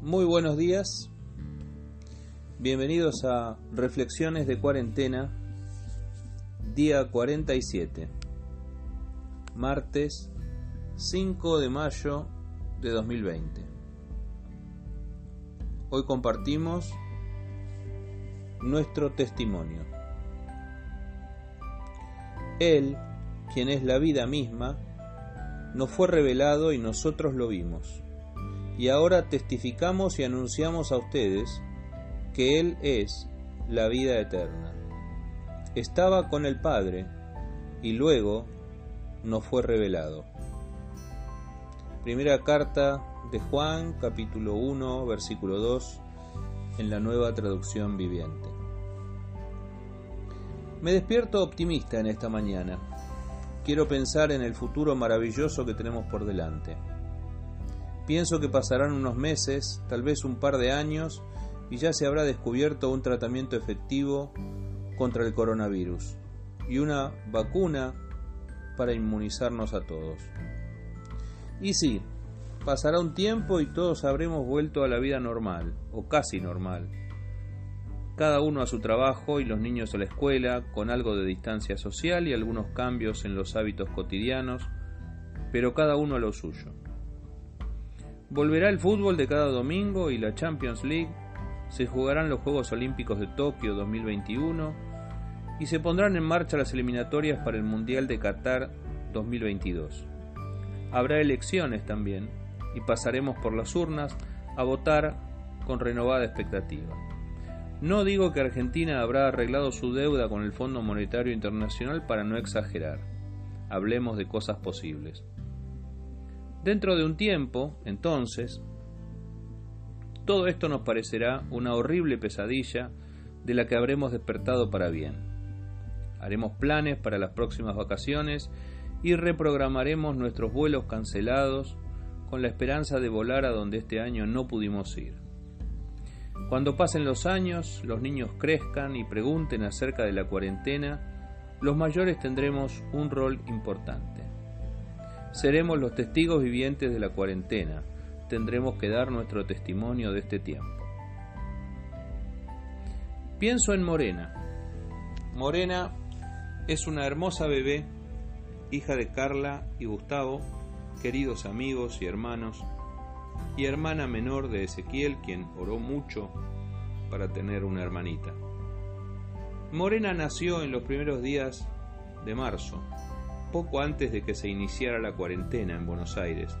Muy buenos días, bienvenidos a Reflexiones de Cuarentena, día 47, martes 5 de mayo de 2020. Hoy compartimos nuestro testimonio. Él, quien es la vida misma, nos fue revelado y nosotros lo vimos y ahora testificamos y anunciamos a ustedes que Él es la vida eterna. Estaba con el Padre y luego nos fue revelado. Primera carta de Juan, capítulo 1, versículo 2, en la nueva traducción viviente. Me despierto optimista en esta mañana. Quiero pensar en el futuro maravilloso que tenemos por delante. Pienso que pasarán unos meses, tal vez un par de años, y ya se habrá descubierto un tratamiento efectivo contra el coronavirus y una vacuna para inmunizarnos a todos. Y sí, pasará un tiempo y todos habremos vuelto a la vida normal, o casi normal. Cada uno a su trabajo y los niños a la escuela, con algo de distancia social y algunos cambios en los hábitos cotidianos, pero cada uno a lo suyo. Volverá el fútbol de cada domingo y la Champions League, se jugarán los Juegos Olímpicos de Tokio 2021 y se pondrán en marcha las eliminatorias para el Mundial de Qatar 2022. Habrá elecciones también y pasaremos por las urnas a votar con renovada expectativa. No digo que Argentina habrá arreglado su deuda con el Fondo Monetario Internacional para no exagerar. Hablemos de cosas posibles. Dentro de un tiempo, entonces, todo esto nos parecerá una horrible pesadilla de la que habremos despertado para bien. Haremos planes para las próximas vacaciones y reprogramaremos nuestros vuelos cancelados con la esperanza de volar a donde este año no pudimos ir. Cuando pasen los años, los niños crezcan y pregunten acerca de la cuarentena, los mayores tendremos un rol importante. Seremos los testigos vivientes de la cuarentena. Tendremos que dar nuestro testimonio de este tiempo. Pienso en Morena. Morena es una hermosa bebé, hija de Carla y Gustavo, queridos amigos y hermanos, y hermana menor de Ezequiel, quien oró mucho para tener una hermanita. Morena nació en los primeros días de marzo, poco antes de que se iniciara la cuarentena en Buenos Aires.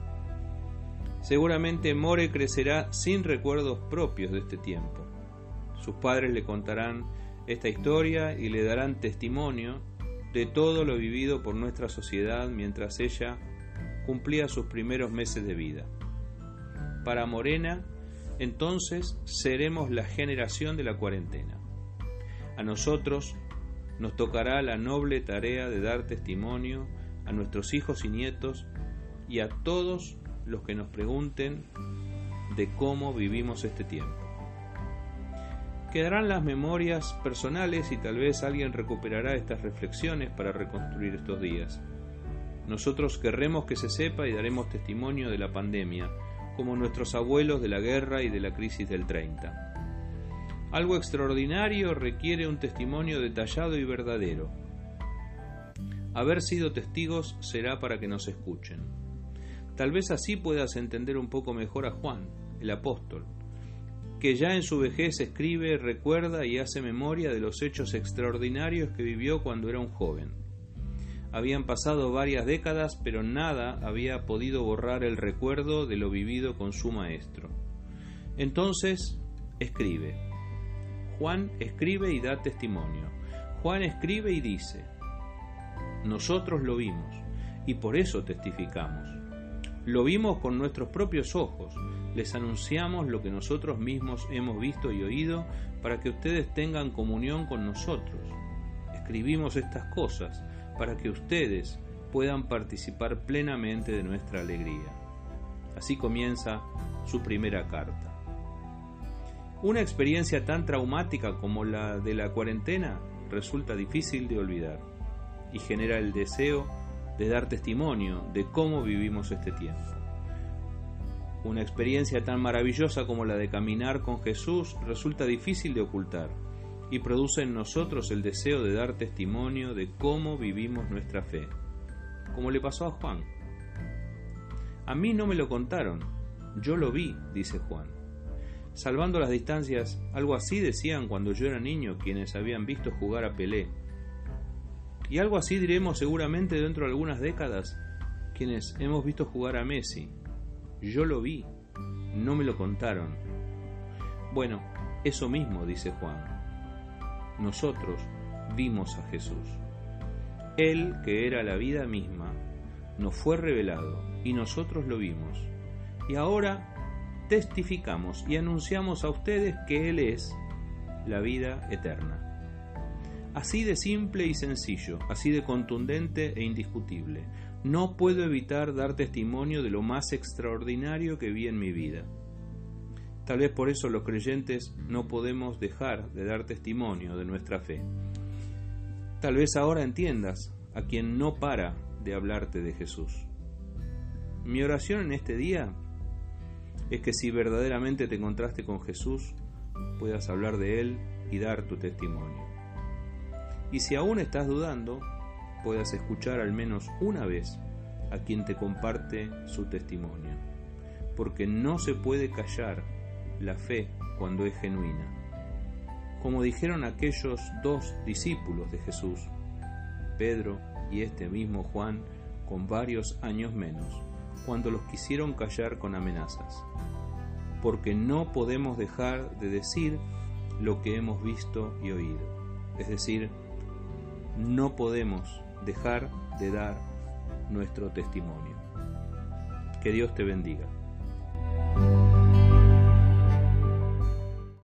Seguramente More crecerá sin recuerdos propios de este tiempo. Sus padres le contarán esta historia y le darán testimonio de todo lo vivido por nuestra sociedad mientras ella cumplía sus primeros meses de vida. Para Morena, entonces seremos la generación de la cuarentena. A nosotros nos tocará la noble tarea de dar testimonio a nuestros hijos y nietos y a todos los que nos pregunten de cómo vivimos este tiempo. Quedarán las memorias personales y tal vez alguien recuperará estas reflexiones para reconstruir estos días. Nosotros querremos que se sepa y daremos testimonio de la pandemia, como nuestros abuelos de la guerra y de la crisis del 30. Algo extraordinario requiere un testimonio detallado y verdadero. Haber sido testigos será para que nos escuchen. Tal vez así puedas entender un poco mejor a Juan, el apóstol, que ya en su vejez escribe, recuerda y hace memoria de los hechos extraordinarios que vivió cuando era un joven. Habían pasado varias décadas, pero nada había podido borrar el recuerdo de lo vivido con su maestro. Entonces, escribe, Juan escribe y da testimonio. Juan escribe y dice, nosotros lo vimos y por eso testificamos. Lo vimos con nuestros propios ojos, les anunciamos lo que nosotros mismos hemos visto y oído para que ustedes tengan comunión con nosotros. Escribimos estas cosas para que ustedes puedan participar plenamente de nuestra alegría. Así comienza su primera carta. Una experiencia tan traumática como la de la cuarentena resulta difícil de olvidar y genera el deseo de dar testimonio de cómo vivimos este tiempo. Una experiencia tan maravillosa como la de caminar con Jesús resulta difícil de ocultar y produce en nosotros el deseo de dar testimonio de cómo vivimos nuestra fe, como le pasó a Juan. A mí no me lo contaron, yo lo vi, dice Juan. Salvando las distancias, algo así decían cuando yo era niño quienes habían visto jugar a Pelé. Y algo así diremos seguramente dentro de algunas décadas quienes hemos visto jugar a Messi. Yo lo vi, no me lo contaron. Bueno, eso mismo dice Juan nosotros vimos a Jesús. Él, que era la vida misma, nos fue revelado y nosotros lo vimos. Y ahora testificamos y anunciamos a ustedes que Él es la vida eterna. Así de simple y sencillo, así de contundente e indiscutible. No puedo evitar dar testimonio de lo más extraordinario que vi en mi vida. Tal vez por eso los creyentes no podemos dejar de dar testimonio de nuestra fe. Tal vez ahora entiendas a quien no para de hablarte de Jesús. Mi oración en este día es que si verdaderamente te encontraste con Jesús, puedas hablar de Él y dar tu testimonio. Y si aún estás dudando, puedas escuchar al menos una vez a quien te comparte su testimonio. Porque no se puede callar la fe cuando es genuina. Como dijeron aquellos dos discípulos de Jesús, Pedro y este mismo Juan, con varios años menos, cuando los quisieron callar con amenazas. Porque no podemos dejar de decir lo que hemos visto y oído. Es decir, no podemos dejar de dar nuestro testimonio. Que Dios te bendiga.